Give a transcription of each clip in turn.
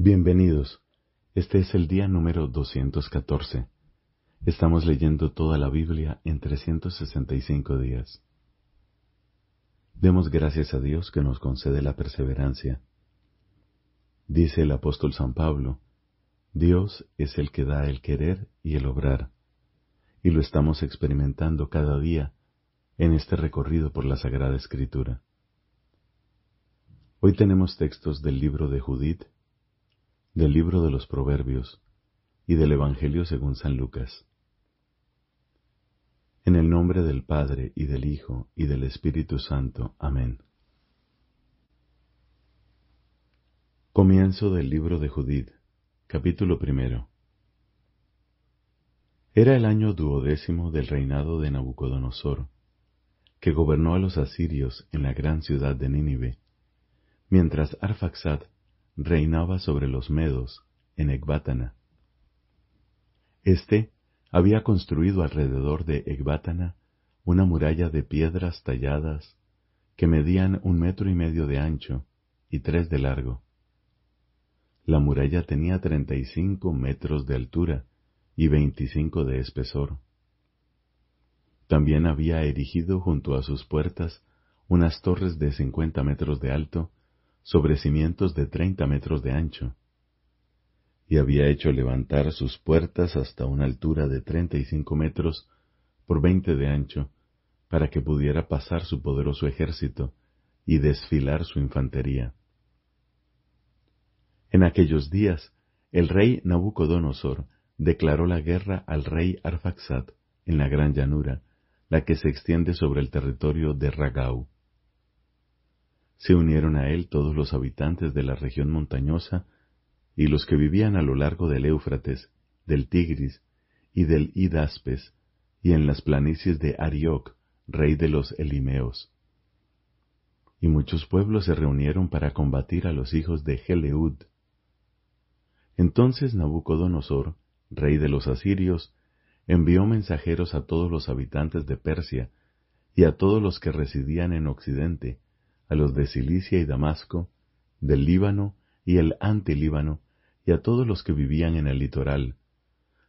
Bienvenidos. Este es el día número 214. Estamos leyendo toda la Biblia en 365 días. Demos gracias a Dios que nos concede la perseverancia. Dice el apóstol San Pablo, Dios es el que da el querer y el obrar, y lo estamos experimentando cada día en este recorrido por la Sagrada Escritura. Hoy tenemos textos del libro de Judith, del libro de los Proverbios y del Evangelio según San Lucas. En el nombre del Padre y del Hijo y del Espíritu Santo. Amén. Comienzo del libro de Judith, capítulo primero. Era el año duodécimo del reinado de Nabucodonosor, que gobernó a los asirios en la gran ciudad de Nínive, mientras Arfaxad reinaba sobre los medos en Ecbátana. Este había construido alrededor de Ecbátana una muralla de piedras talladas que medían un metro y medio de ancho y tres de largo. La muralla tenía treinta y cinco metros de altura y veinticinco de espesor. También había erigido junto a sus puertas unas torres de cincuenta metros de alto sobre cimientos de treinta metros de ancho, y había hecho levantar sus puertas hasta una altura de treinta y cinco metros por veinte de ancho, para que pudiera pasar su poderoso ejército y desfilar su infantería. En aquellos días, el rey Nabucodonosor declaró la guerra al rey Arfaxad en la gran llanura, la que se extiende sobre el territorio de Ragau. Se unieron a él todos los habitantes de la región montañosa y los que vivían a lo largo del Éufrates, del Tigris y del Hidaspes, y en las planicies de Arioc, rey de los Elimeos. Y muchos pueblos se reunieron para combatir a los hijos de Geleud. Entonces Nabucodonosor, rey de los asirios, envió mensajeros a todos los habitantes de Persia y a todos los que residían en Occidente, a los de Cilicia y Damasco, del Líbano y el antilíbano, y a todos los que vivían en el litoral,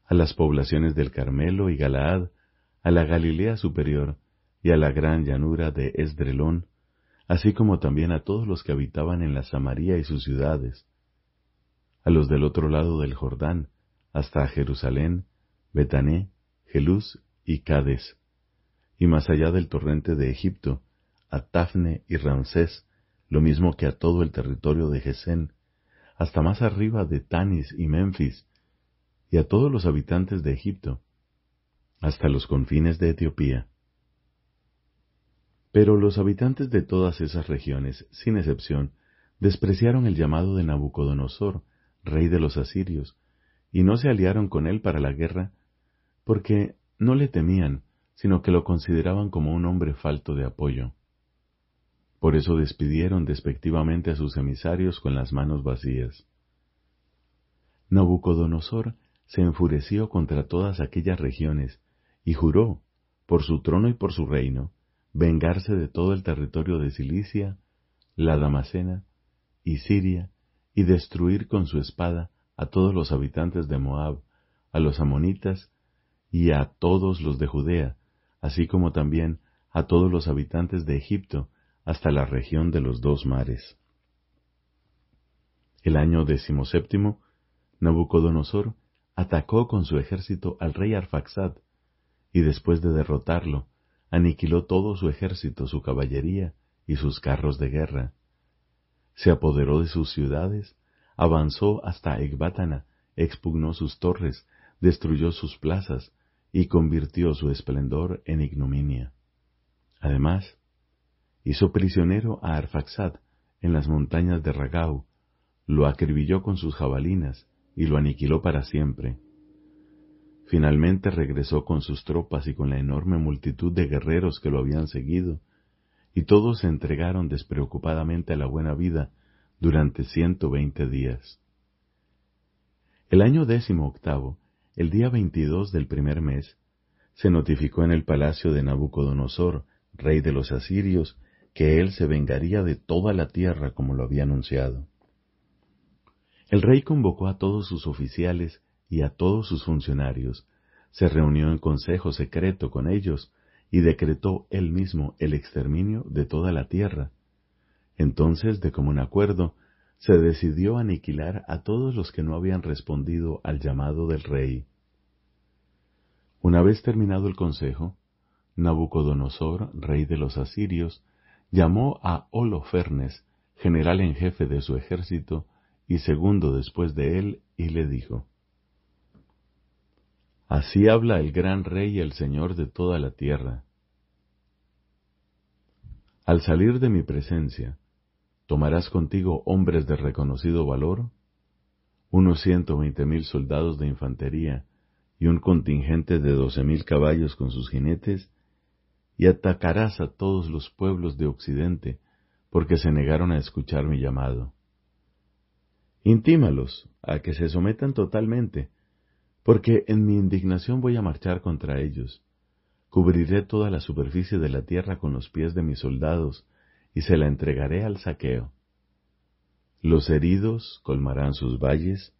a las poblaciones del Carmelo y Galaad, a la Galilea superior y a la gran llanura de Esdrelón, así como también a todos los que habitaban en la Samaria y sus ciudades, a los del otro lado del Jordán, hasta Jerusalén, Betané, Jelús y Cades, y más allá del torrente de Egipto, a Tafne y Ramsés, lo mismo que a todo el territorio de Gesén, hasta más arriba de Tanis y Memphis, y a todos los habitantes de Egipto, hasta los confines de Etiopía. Pero los habitantes de todas esas regiones, sin excepción, despreciaron el llamado de Nabucodonosor, rey de los asirios, y no se aliaron con él para la guerra, porque no le temían, sino que lo consideraban como un hombre falto de apoyo. Por eso despidieron despectivamente a sus emisarios con las manos vacías. Nabucodonosor se enfureció contra todas aquellas regiones y juró, por su trono y por su reino, vengarse de todo el territorio de Cilicia, la Damascena y Siria, y destruir con su espada a todos los habitantes de Moab, a los amonitas y a todos los de Judea, así como también a todos los habitantes de Egipto, hasta la región de los dos mares. El año decimoséptimo, Nabucodonosor atacó con su ejército al rey Arfaxad, y después de derrotarlo, aniquiló todo su ejército, su caballería y sus carros de guerra. Se apoderó de sus ciudades, avanzó hasta Ecbátana, expugnó sus torres, destruyó sus plazas y convirtió su esplendor en ignominia. Además, hizo prisionero a Arfaxad en las montañas de Ragau, lo acribilló con sus jabalinas y lo aniquiló para siempre. Finalmente regresó con sus tropas y con la enorme multitud de guerreros que lo habían seguido, y todos se entregaron despreocupadamente a la buena vida durante ciento veinte días. El año décimo octavo, el día veintidós del primer mes, se notificó en el palacio de Nabucodonosor, rey de los asirios, que él se vengaría de toda la tierra como lo había anunciado. El rey convocó a todos sus oficiales y a todos sus funcionarios, se reunió en consejo secreto con ellos y decretó él mismo el exterminio de toda la tierra. Entonces, de común acuerdo, se decidió aniquilar a todos los que no habían respondido al llamado del rey. Una vez terminado el consejo, Nabucodonosor, rey de los asirios, llamó a Holofernes, general en jefe de su ejército y segundo después de él, y le dijo, Así habla el gran rey y el señor de toda la tierra. Al salir de mi presencia, ¿Tomarás contigo hombres de reconocido valor? Unos ciento veinte mil soldados de infantería y un contingente de doce mil caballos con sus jinetes, y atacarás a todos los pueblos de Occidente, porque se negaron a escuchar mi llamado. Intímalos a que se sometan totalmente, porque en mi indignación voy a marchar contra ellos. Cubriré toda la superficie de la tierra con los pies de mis soldados, y se la entregaré al saqueo. Los heridos colmarán sus valles,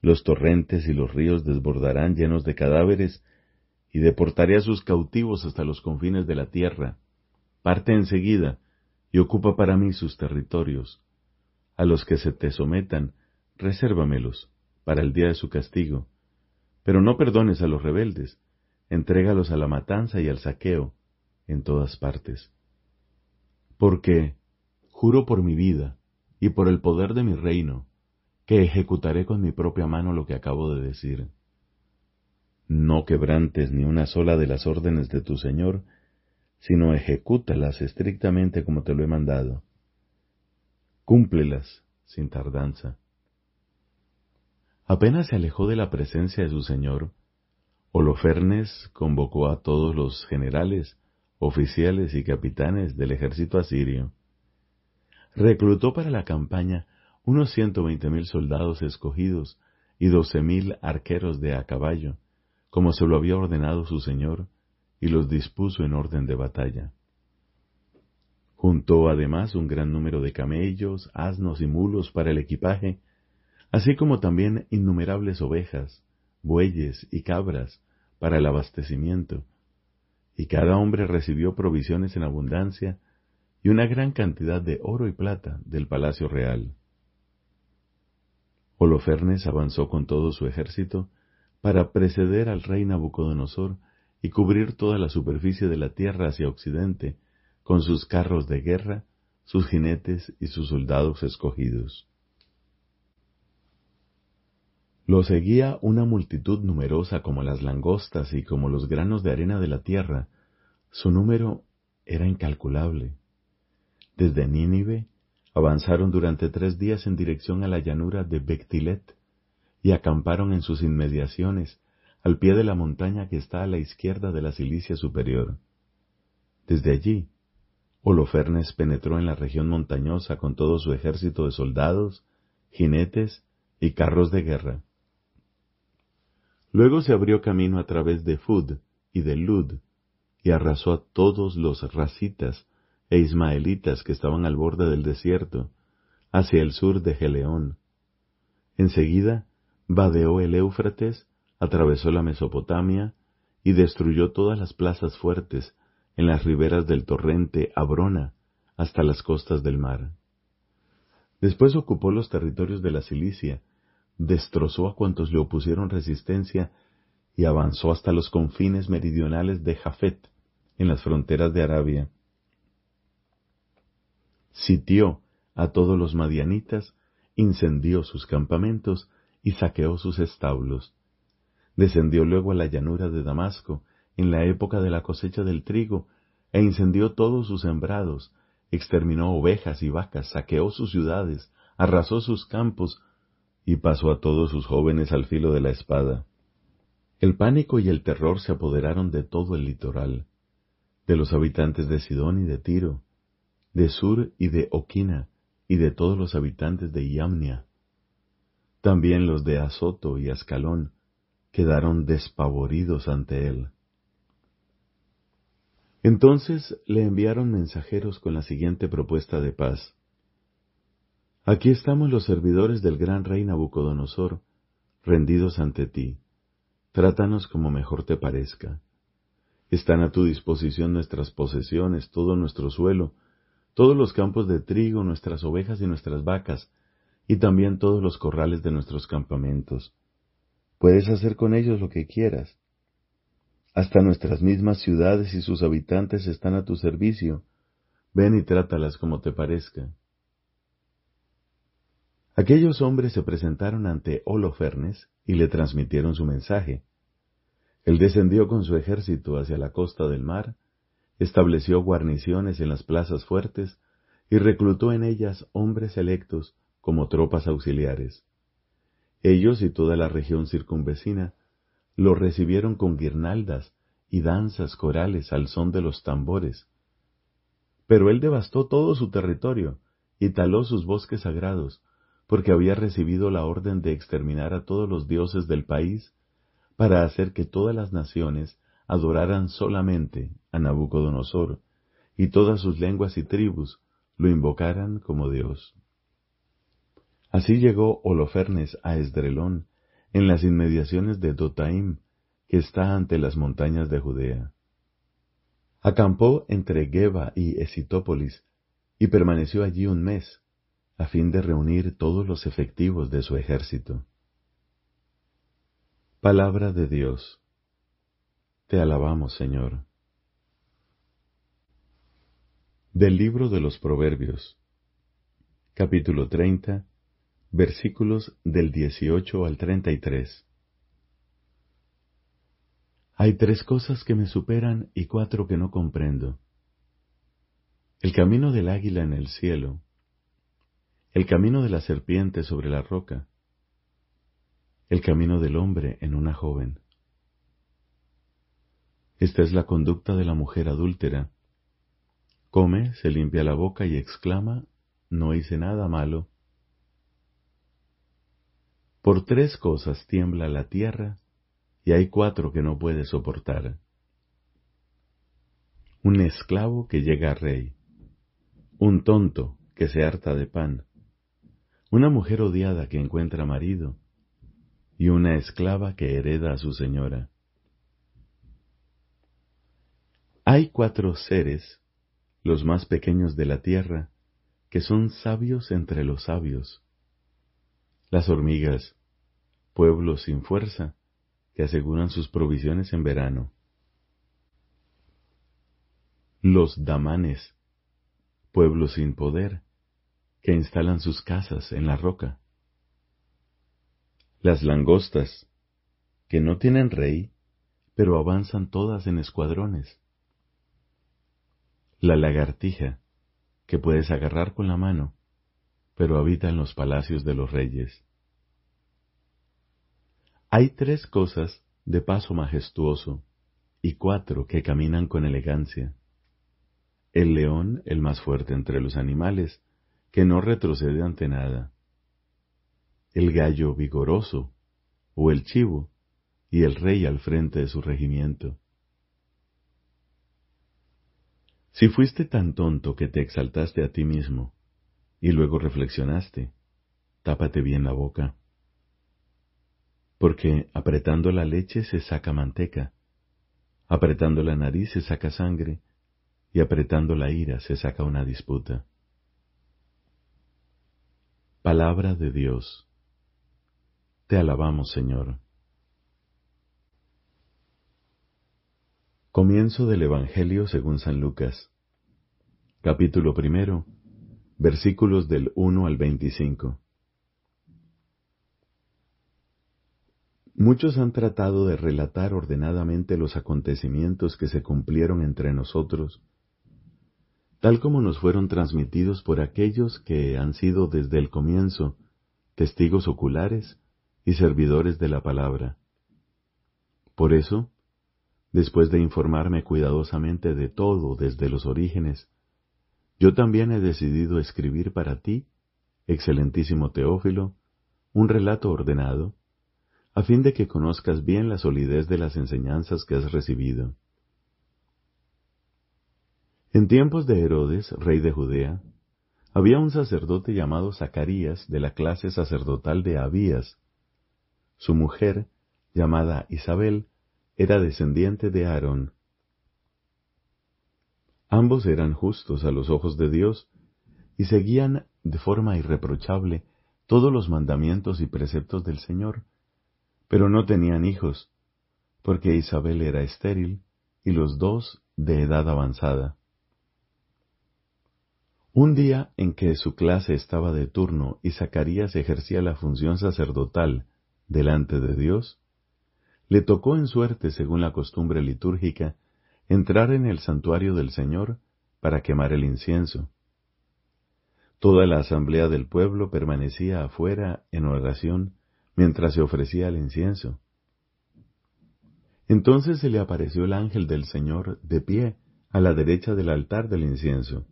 los torrentes y los ríos desbordarán llenos de cadáveres, y deportaré a sus cautivos hasta los confines de la tierra. Parte enseguida y ocupa para mí sus territorios. A los que se te sometan, resérvamelos para el día de su castigo. Pero no perdones a los rebeldes, entrégalos a la matanza y al saqueo en todas partes porque juro por mi vida y por el poder de mi reino, que ejecutaré con mi propia mano lo que acabo de decir. No quebrantes ni una sola de las órdenes de tu Señor, sino ejecútalas estrictamente como te lo he mandado. Cúmplelas sin tardanza. Apenas se alejó de la presencia de su Señor, Holofernes convocó a todos los generales oficiales y capitanes del ejército asirio. Reclutó para la campaña unos ciento veinte mil soldados escogidos y doce mil arqueros de a caballo, como se lo había ordenado su señor, y los dispuso en orden de batalla. Juntó además un gran número de camellos, asnos y mulos para el equipaje, así como también innumerables ovejas, bueyes y cabras para el abastecimiento, y cada hombre recibió provisiones en abundancia y una gran cantidad de oro y plata del palacio real. Holofernes avanzó con todo su ejército para preceder al rey Nabucodonosor y cubrir toda la superficie de la tierra hacia occidente, con sus carros de guerra, sus jinetes y sus soldados escogidos. Lo seguía una multitud numerosa como las langostas y como los granos de arena de la tierra. Su número era incalculable. Desde Nínive avanzaron durante tres días en dirección a la llanura de Bectilet y acamparon en sus inmediaciones al pie de la montaña que está a la izquierda de la Cilicia superior. Desde allí, Holofernes penetró en la región montañosa con todo su ejército de soldados, jinetes y carros de guerra. Luego se abrió camino a través de Fud y de Lud, y arrasó a todos los racitas e ismaelitas que estaban al borde del desierto, hacia el sur de Geleón. Enseguida, vadeó el Éufrates, atravesó la Mesopotamia y destruyó todas las plazas fuertes en las riberas del torrente Abrona hasta las costas del mar. Después ocupó los territorios de la Cilicia destrozó a cuantos le opusieron resistencia y avanzó hasta los confines meridionales de Jafet, en las fronteras de Arabia. Sitió a todos los madianitas, incendió sus campamentos y saqueó sus establos. Descendió luego a la llanura de Damasco, en la época de la cosecha del trigo, e incendió todos sus sembrados, exterminó ovejas y vacas, saqueó sus ciudades, arrasó sus campos, y pasó a todos sus jóvenes al filo de la espada. El pánico y el terror se apoderaron de todo el litoral, de los habitantes de Sidón y de Tiro, de Sur y de Oquina, y de todos los habitantes de Iamnia. También los de Azoto y Ascalón quedaron despavoridos ante él. Entonces le enviaron mensajeros con la siguiente propuesta de paz. Aquí estamos los servidores del gran rey Nabucodonosor, rendidos ante ti. Trátanos como mejor te parezca. Están a tu disposición nuestras posesiones, todo nuestro suelo, todos los campos de trigo, nuestras ovejas y nuestras vacas, y también todos los corrales de nuestros campamentos. Puedes hacer con ellos lo que quieras. Hasta nuestras mismas ciudades y sus habitantes están a tu servicio. Ven y trátalas como te parezca. Aquellos hombres se presentaron ante Holofernes y le transmitieron su mensaje. Él descendió con su ejército hacia la costa del mar, estableció guarniciones en las plazas fuertes y reclutó en ellas hombres electos como tropas auxiliares. Ellos y toda la región circunvecina lo recibieron con guirnaldas y danzas corales al son de los tambores. Pero él devastó todo su territorio y taló sus bosques sagrados, porque había recibido la orden de exterminar a todos los dioses del país, para hacer que todas las naciones adoraran solamente a Nabucodonosor, y todas sus lenguas y tribus lo invocaran como Dios. Así llegó Holofernes a Esdrelón, en las inmediaciones de Dotaim, que está ante las montañas de Judea. Acampó entre Geba y Esitópolis, y permaneció allí un mes, a fin de reunir todos los efectivos de su ejército. Palabra de Dios. Te alabamos, Señor. Del libro de los Proverbios, capítulo 30, versículos del 18 al 33. Hay tres cosas que me superan y cuatro que no comprendo. El camino del águila en el cielo, el camino de la serpiente sobre la roca, el camino del hombre en una joven. Esta es la conducta de la mujer adúltera. Come, se limpia la boca y exclama, no hice nada malo. Por tres cosas tiembla la tierra y hay cuatro que no puede soportar. Un esclavo que llega a rey, un tonto que se harta de pan, una mujer odiada que encuentra marido y una esclava que hereda a su señora. Hay cuatro seres, los más pequeños de la tierra, que son sabios entre los sabios. Las hormigas, pueblos sin fuerza, que aseguran sus provisiones en verano. Los damanes, pueblos sin poder, que instalan sus casas en la roca. Las langostas, que no tienen rey, pero avanzan todas en escuadrones. La lagartija, que puedes agarrar con la mano, pero habita en los palacios de los reyes. Hay tres cosas de paso majestuoso y cuatro que caminan con elegancia. El león, el más fuerte entre los animales, que no retrocede ante nada. El gallo vigoroso, o el chivo, y el rey al frente de su regimiento. Si fuiste tan tonto que te exaltaste a ti mismo, y luego reflexionaste, tápate bien la boca porque apretando la leche se saca manteca, apretando la nariz se saca sangre, y apretando la ira se saca una disputa. Palabra de Dios. Te alabamos, Señor. Comienzo del Evangelio según San Lucas. Capítulo primero, versículos del 1 al 25. Muchos han tratado de relatar ordenadamente los acontecimientos que se cumplieron entre nosotros, tal como nos fueron transmitidos por aquellos que han sido desde el comienzo testigos oculares y servidores de la palabra. Por eso, después de informarme cuidadosamente de todo desde los orígenes, yo también he decidido escribir para ti, excelentísimo Teófilo, un relato ordenado, a fin de que conozcas bien la solidez de las enseñanzas que has recibido. En tiempos de Herodes, rey de Judea, Había un sacerdote llamado Zacarías de la clase sacerdotal de Abías. Su mujer, llamada Isabel, era descendiente de Aarón. Ambos eran justos a los ojos de Dios y seguían de forma irreprochable todos los mandamientos y preceptos del Señor, pero no tenían hijos, porque Isabel era estéril y los dos de edad avanzada. Un día en que su clase estaba de turno y Zacarías ejercía la función sacerdotal delante de Dios, le tocó en suerte, según la costumbre litúrgica, entrar en el santuario del Señor para quemar el incienso. Toda la asamblea del pueblo permanecía afuera en oración mientras se ofrecía el incienso. Entonces se le apareció el ángel del Señor de pie a la derecha del altar del incienso.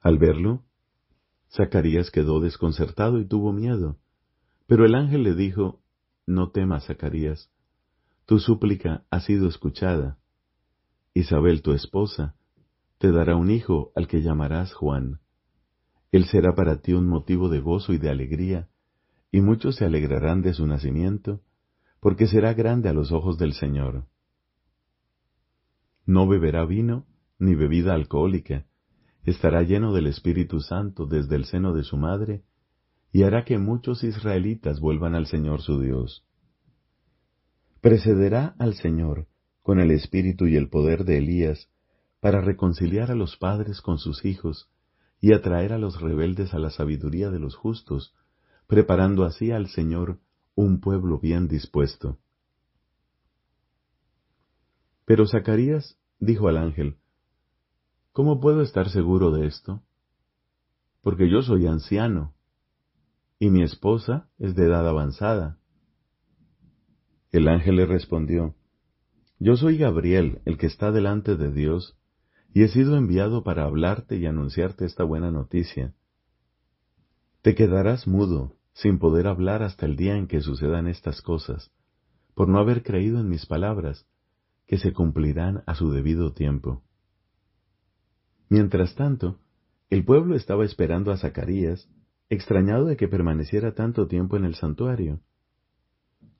Al verlo, Zacarías quedó desconcertado y tuvo miedo, pero el ángel le dijo, No temas, Zacarías, tu súplica ha sido escuchada. Isabel, tu esposa, te dará un hijo al que llamarás Juan. Él será para ti un motivo de gozo y de alegría, y muchos se alegrarán de su nacimiento, porque será grande a los ojos del Señor. No beberá vino ni bebida alcohólica, estará lleno del Espíritu Santo desde el seno de su madre, y hará que muchos israelitas vuelvan al Señor su Dios. Precederá al Señor con el espíritu y el poder de Elías para reconciliar a los padres con sus hijos y atraer a los rebeldes a la sabiduría de los justos, preparando así al Señor un pueblo bien dispuesto. Pero Zacarías dijo al ángel, ¿Cómo puedo estar seguro de esto? Porque yo soy anciano, y mi esposa es de edad avanzada. El ángel le respondió, Yo soy Gabriel, el que está delante de Dios, y he sido enviado para hablarte y anunciarte esta buena noticia. Te quedarás mudo, sin poder hablar hasta el día en que sucedan estas cosas, por no haber creído en mis palabras, que se cumplirán a su debido tiempo. Mientras tanto, el pueblo estaba esperando a Zacarías, extrañado de que permaneciera tanto tiempo en el santuario.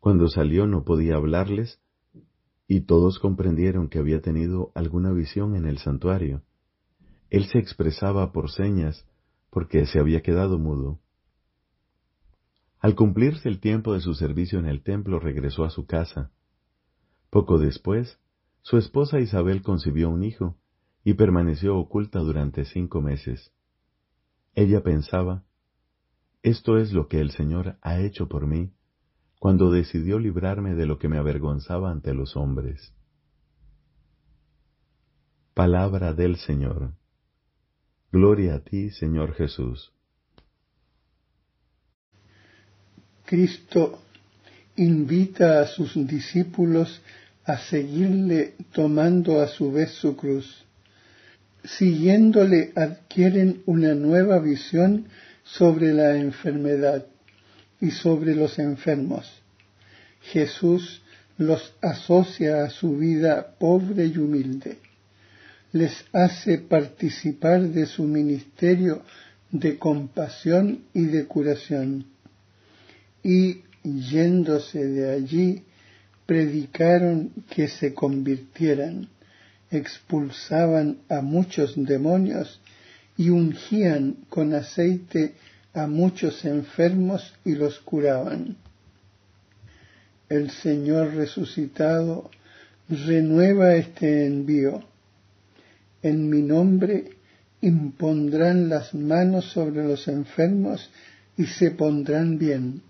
Cuando salió no podía hablarles, y todos comprendieron que había tenido alguna visión en el santuario. Él se expresaba por señas porque se había quedado mudo. Al cumplirse el tiempo de su servicio en el templo regresó a su casa. Poco después, su esposa Isabel concibió un hijo y permaneció oculta durante cinco meses. Ella pensaba, esto es lo que el Señor ha hecho por mí cuando decidió librarme de lo que me avergonzaba ante los hombres. Palabra del Señor. Gloria a ti, Señor Jesús. Cristo invita a sus discípulos a seguirle tomando a su vez su cruz. Siguiéndole adquieren una nueva visión sobre la enfermedad y sobre los enfermos. Jesús los asocia a su vida pobre y humilde. Les hace participar de su ministerio de compasión y de curación. Y yéndose de allí, predicaron que se convirtieran, expulsaban a muchos demonios y ungían con aceite a muchos enfermos y los curaban. El Señor resucitado renueva este envío. En mi nombre impondrán las manos sobre los enfermos y se pondrán bien.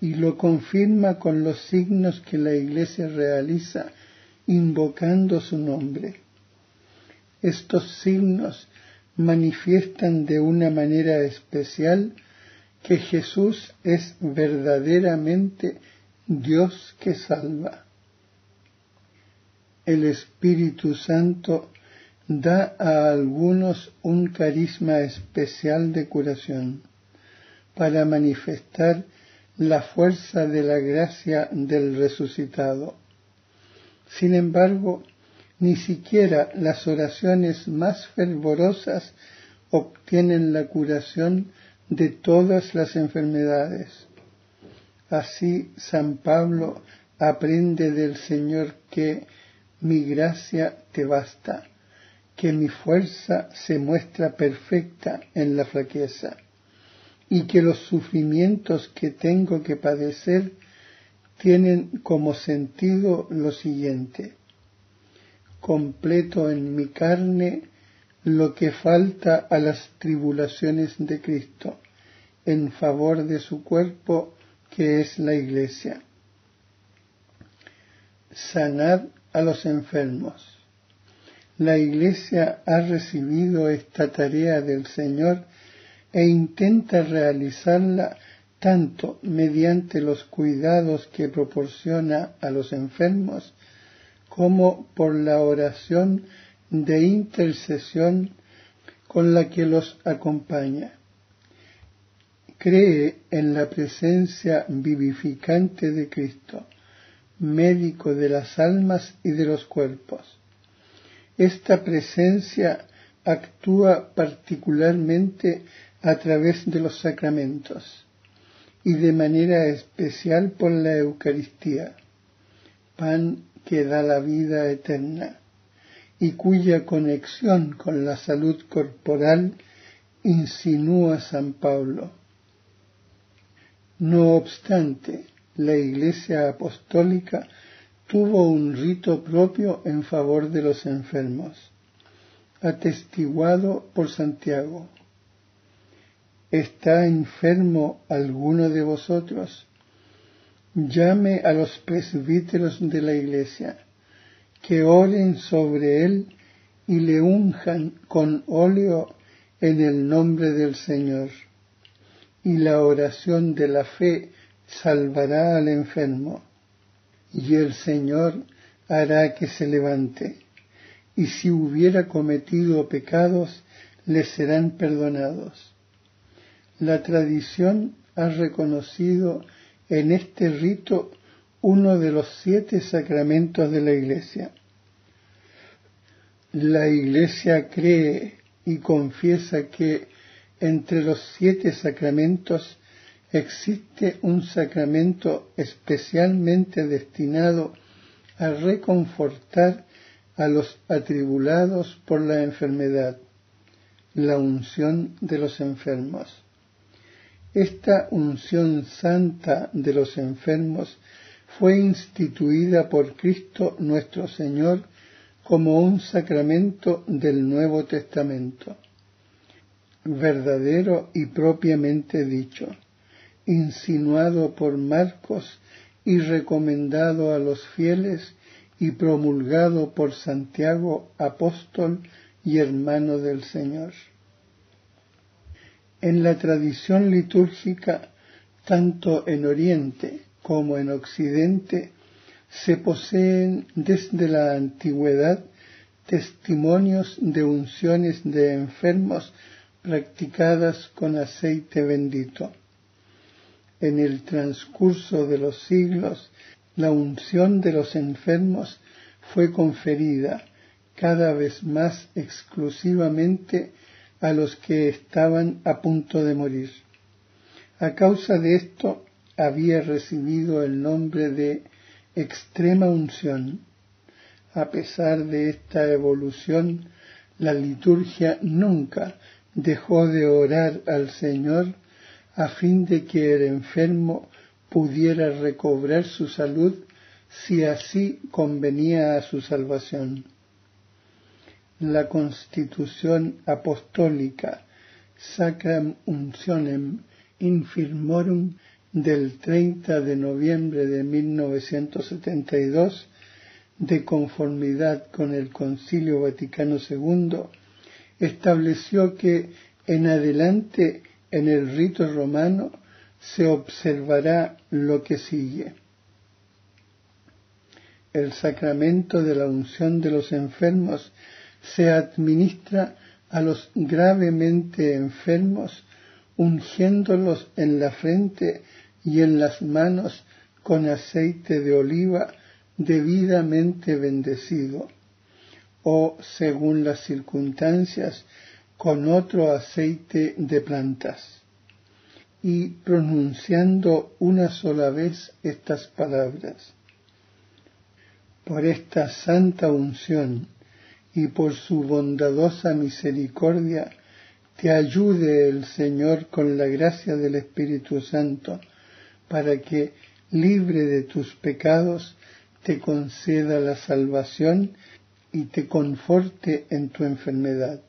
Y lo confirma con los signos que la Iglesia realiza invocando su nombre. Estos signos manifiestan de una manera especial que Jesús es verdaderamente Dios que salva. El Espíritu Santo da a algunos un carisma especial de curación para manifestar la fuerza de la gracia del resucitado. Sin embargo, ni siquiera las oraciones más fervorosas obtienen la curación de todas las enfermedades. Así San Pablo aprende del Señor que mi gracia te basta, que mi fuerza se muestra perfecta en la flaqueza y que los sufrimientos que tengo que padecer tienen como sentido lo siguiente. Completo en mi carne lo que falta a las tribulaciones de Cristo en favor de su cuerpo que es la Iglesia. Sanad a los enfermos. La Iglesia ha recibido esta tarea del Señor e intenta realizarla tanto mediante los cuidados que proporciona a los enfermos como por la oración de intercesión con la que los acompaña. Cree en la presencia vivificante de Cristo, médico de las almas y de los cuerpos. Esta presencia actúa particularmente a través de los sacramentos y de manera especial por la Eucaristía, pan que da la vida eterna y cuya conexión con la salud corporal insinúa San Pablo. No obstante, la Iglesia Apostólica tuvo un rito propio en favor de los enfermos, atestiguado por Santiago. ¿Está enfermo alguno de vosotros? Llame a los presbíteros de la iglesia, que oren sobre él y le unjan con óleo en el nombre del Señor. Y la oración de la fe salvará al enfermo, y el Señor hará que se levante, y si hubiera cometido pecados, le serán perdonados la tradición ha reconocido en este rito uno de los siete sacramentos de la Iglesia. La Iglesia cree y confiesa que entre los siete sacramentos existe un sacramento especialmente destinado a reconfortar a los atribulados por la enfermedad, la unción de los enfermos. Esta unción santa de los enfermos fue instituida por Cristo nuestro Señor como un sacramento del Nuevo Testamento, verdadero y propiamente dicho, insinuado por Marcos y recomendado a los fieles y promulgado por Santiago, apóstol y hermano del Señor. En la tradición litúrgica, tanto en Oriente como en Occidente, se poseen desde la antigüedad testimonios de unciones de enfermos practicadas con aceite bendito. En el transcurso de los siglos, la unción de los enfermos fue conferida cada vez más exclusivamente a los que estaban a punto de morir. A causa de esto había recibido el nombre de extrema unción. A pesar de esta evolución, la liturgia nunca dejó de orar al Señor a fin de que el enfermo pudiera recobrar su salud si así convenía a su salvación la constitución apostólica Sacram Uncionem Infirmorum del 30 de noviembre de 1972, de conformidad con el Concilio Vaticano II, estableció que en adelante en el rito romano se observará lo que sigue. El sacramento de la unción de los enfermos se administra a los gravemente enfermos ungiéndolos en la frente y en las manos con aceite de oliva debidamente bendecido, o, según las circunstancias, con otro aceite de plantas. Y pronunciando una sola vez estas palabras. Por esta santa unción y por su bondadosa misericordia, te ayude el Señor con la gracia del Espíritu Santo, para que, libre de tus pecados, te conceda la salvación y te conforte en tu enfermedad